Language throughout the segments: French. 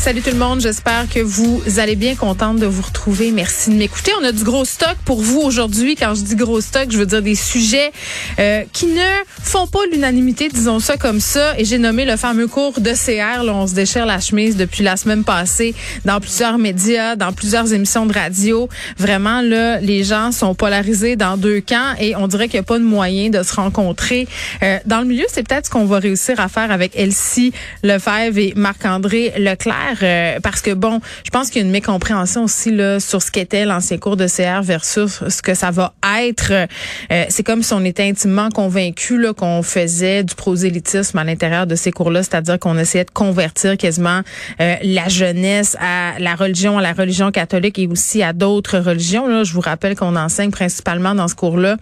Salut tout le monde, j'espère que vous allez bien, contente de vous retrouver. Merci de m'écouter. On a du gros stock pour vous aujourd'hui. Quand je dis gros stock, je veux dire des sujets euh, qui ne font pas l'unanimité, disons ça comme ça. Et j'ai nommé le fameux cours de CR. Là, on se déchire la chemise depuis la semaine passée dans plusieurs médias, dans plusieurs émissions de radio. Vraiment, là, les gens sont polarisés dans deux camps et on dirait qu'il n'y a pas de moyen de se rencontrer. Euh, dans le milieu, c'est peut-être ce qu'on va réussir à faire avec Elsie Lefebvre et Marc-André Leclerc. Euh, parce que bon, je pense qu'il y a une mécompréhension aussi là sur ce qu'était l'ancien cours de CR versus ce que ça va être. Euh, c'est comme si on était intimement convaincu là qu'on faisait du prosélytisme à l'intérieur de ces cours-là, c'est-à-dire qu'on essayait de convertir quasiment euh, la jeunesse à la religion, à la religion catholique et aussi à d'autres religions. Là, je vous rappelle qu'on enseigne principalement dans ce cours-là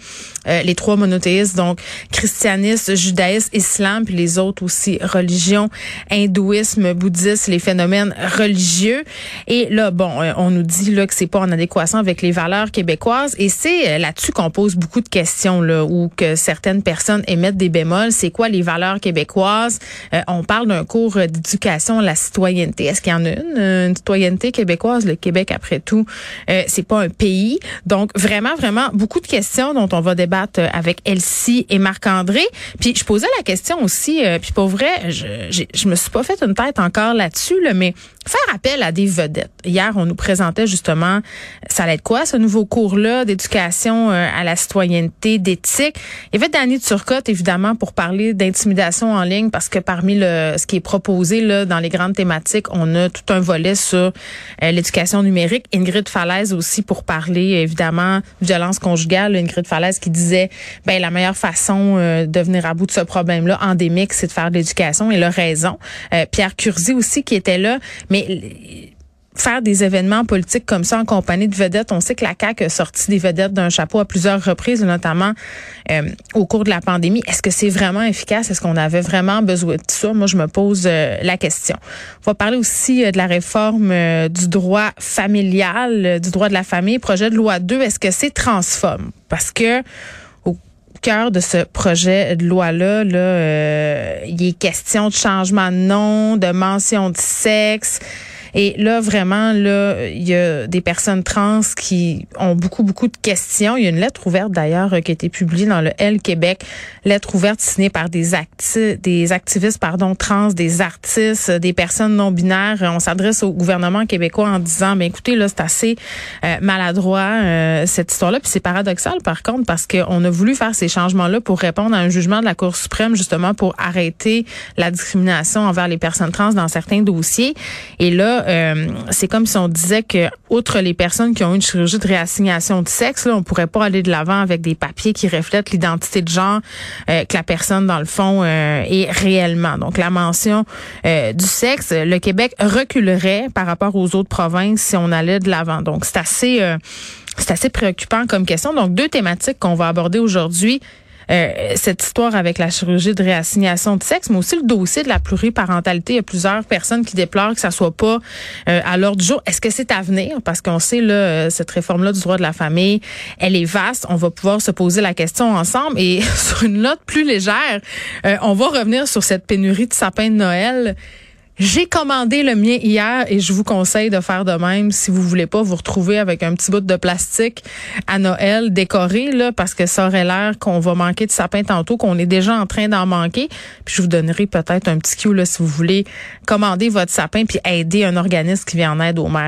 les trois monothéistes, donc christianisme, judaïsme, islam, puis les autres aussi religions, hindouisme, bouddhisme, les phénomènes religieux. Et là, bon, euh, on nous dit là que c'est pas en adéquation avec les valeurs québécoises. Et c'est euh, là-dessus qu'on pose beaucoup de questions là, ou que certaines personnes émettent des bémols. C'est quoi les valeurs québécoises? Euh, On parle d'un cours d'éducation à la citoyenneté. Est-ce qu'il y en a une, une citoyenneté québécoise Le Québec, après tout, euh, c'est pas un pays. Donc vraiment, vraiment beaucoup de questions dont on va débattre avec Elsie et Marc-André. Puis je posais la question aussi. puis pour vrai, je, je me suis pas fait une tête encore là-dessus, là, mais me. Faire appel à des vedettes. Hier, on nous présentait justement, ça allait être quoi ce nouveau cours-là d'éducation euh, à la citoyenneté, d'éthique? Il y avait Danny Turcotte, évidemment, pour parler d'intimidation en ligne, parce que parmi le ce qui est proposé là dans les grandes thématiques, on a tout un volet sur euh, l'éducation numérique. Ingrid Falaise aussi pour parler, évidemment, violence conjugale. Ingrid Falaise qui disait, ben la meilleure façon euh, de venir à bout de ce problème-là endémique, c'est de faire de l'éducation. Et a raison. Pierre Curzi aussi qui était là, mais faire des événements politiques comme ça en compagnie de vedettes. On sait que la CAQ a sorti des vedettes d'un chapeau à plusieurs reprises, notamment euh, au cours de la pandémie. Est-ce que c'est vraiment efficace? Est-ce qu'on avait vraiment besoin de ça? Moi, je me pose euh, la question. On va parler aussi euh, de la réforme du droit familial, du droit de la famille. Projet de loi 2, est-ce que c'est transforme? Parce que cœur de ce projet de loi-là, là, euh, il est question de changement de nom, de mention de sexe. Et là, vraiment, là, il y a des personnes trans qui ont beaucoup, beaucoup de questions. Il y a une lettre ouverte, d'ailleurs, qui a été publiée dans le L Québec. Lettre ouverte signée par des, acti des activistes, pardon, trans, des artistes, des personnes non binaires. On s'adresse au gouvernement québécois en disant, ben écoutez, là, c'est assez euh, maladroit, euh, cette histoire-là. Puis c'est paradoxal, par contre, parce qu'on a voulu faire ces changements-là pour répondre à un jugement de la Cour suprême, justement, pour arrêter la discrimination envers les personnes trans dans certains dossiers. Et là, euh, c'est comme si on disait que, outre les personnes qui ont une chirurgie de réassignation de sexe, là, on pourrait pas aller de l'avant avec des papiers qui reflètent l'identité de genre euh, que la personne, dans le fond, euh, est réellement. Donc, la mention du sexe, le Québec reculerait par rapport aux autres provinces si on allait de l'avant. Donc, c'est assez, c'est assez préoccupant comme question. Donc, deux thématiques qu'on va aborder aujourd'hui. Euh, cette histoire avec la chirurgie de réassignation de sexe, mais aussi le dossier de la pluriparentalité. Il y a plusieurs personnes qui déplorent que ça soit pas euh, à l'ordre du jour. Est-ce que c'est à venir? Parce qu'on sait, là, euh, cette réforme-là du droit de la famille, elle est vaste. On va pouvoir se poser la question ensemble. Et sur une note plus légère, on va revenir sur cette pénurie de sapins de Noël. J'ai commandé le mien hier et je vous conseille de faire de même si vous voulez pas vous retrouver avec un petit bout de plastique à Noël décoré là parce que ça aurait l'air qu'on va manquer de sapin tantôt qu'on est déjà en train d'en manquer. Puis je vous donnerai peut-être un petit cue là si vous voulez commander votre sapin puis aider un organisme qui vient en aide aux mères